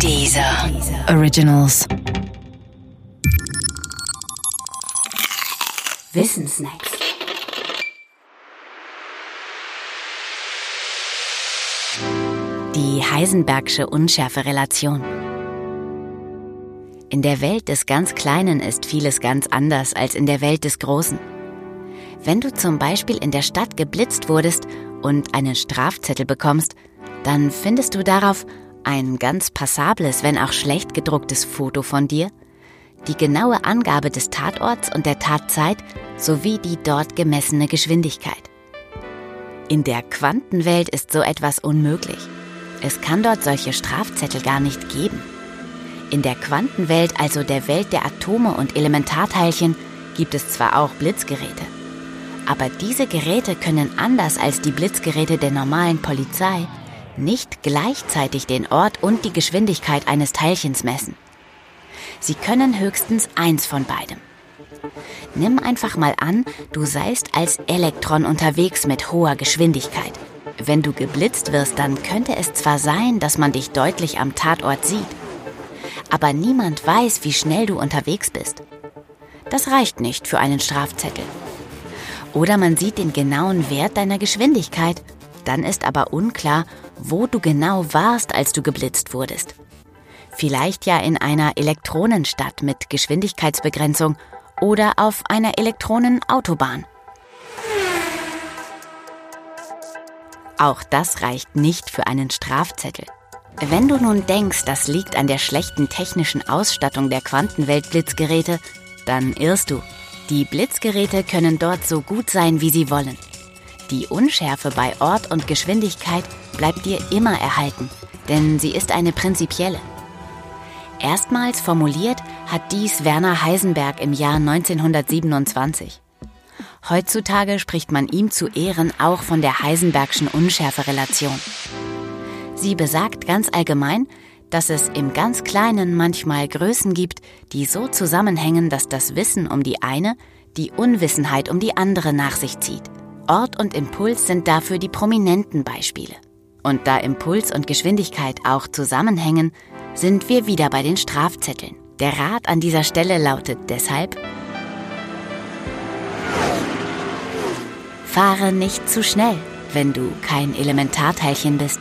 Dieser Originals. Wissensnacks. Die Heisenbergsche Unschärferelation. In der Welt des ganz Kleinen ist vieles ganz anders als in der Welt des Großen. Wenn du zum Beispiel in der Stadt geblitzt wurdest und einen Strafzettel bekommst, dann findest du darauf ein ganz passables, wenn auch schlecht gedrucktes Foto von dir, die genaue Angabe des Tatorts und der Tatzeit sowie die dort gemessene Geschwindigkeit. In der Quantenwelt ist so etwas unmöglich. Es kann dort solche Strafzettel gar nicht geben. In der Quantenwelt, also der Welt der Atome und Elementarteilchen, gibt es zwar auch Blitzgeräte, aber diese Geräte können anders als die Blitzgeräte der normalen Polizei nicht gleichzeitig den Ort und die Geschwindigkeit eines Teilchens messen. Sie können höchstens eins von beidem. Nimm einfach mal an, du seist als Elektron unterwegs mit hoher Geschwindigkeit. Wenn du geblitzt wirst, dann könnte es zwar sein, dass man dich deutlich am Tatort sieht, aber niemand weiß, wie schnell du unterwegs bist. Das reicht nicht für einen Strafzettel. Oder man sieht den genauen Wert deiner Geschwindigkeit, dann ist aber unklar, wo du genau warst, als du geblitzt wurdest. Vielleicht ja in einer Elektronenstadt mit Geschwindigkeitsbegrenzung oder auf einer Elektronenautobahn. Auch das reicht nicht für einen Strafzettel. Wenn du nun denkst, das liegt an der schlechten technischen Ausstattung der Quantenweltblitzgeräte, dann irrst du. Die Blitzgeräte können dort so gut sein, wie sie wollen. Die Unschärfe bei Ort und Geschwindigkeit bleibt dir immer erhalten, denn sie ist eine prinzipielle. Erstmals formuliert hat dies Werner Heisenberg im Jahr 1927. Heutzutage spricht man ihm zu Ehren auch von der Heisenbergschen Unschärferelation. Sie besagt ganz allgemein, dass es im ganz Kleinen manchmal Größen gibt, die so zusammenhängen, dass das Wissen um die eine die Unwissenheit um die andere nach sich zieht. Ort und Impuls sind dafür die prominenten Beispiele. Und da Impuls und Geschwindigkeit auch zusammenhängen, sind wir wieder bei den Strafzetteln. Der Rat an dieser Stelle lautet deshalb, fahre nicht zu schnell, wenn du kein Elementarteilchen bist.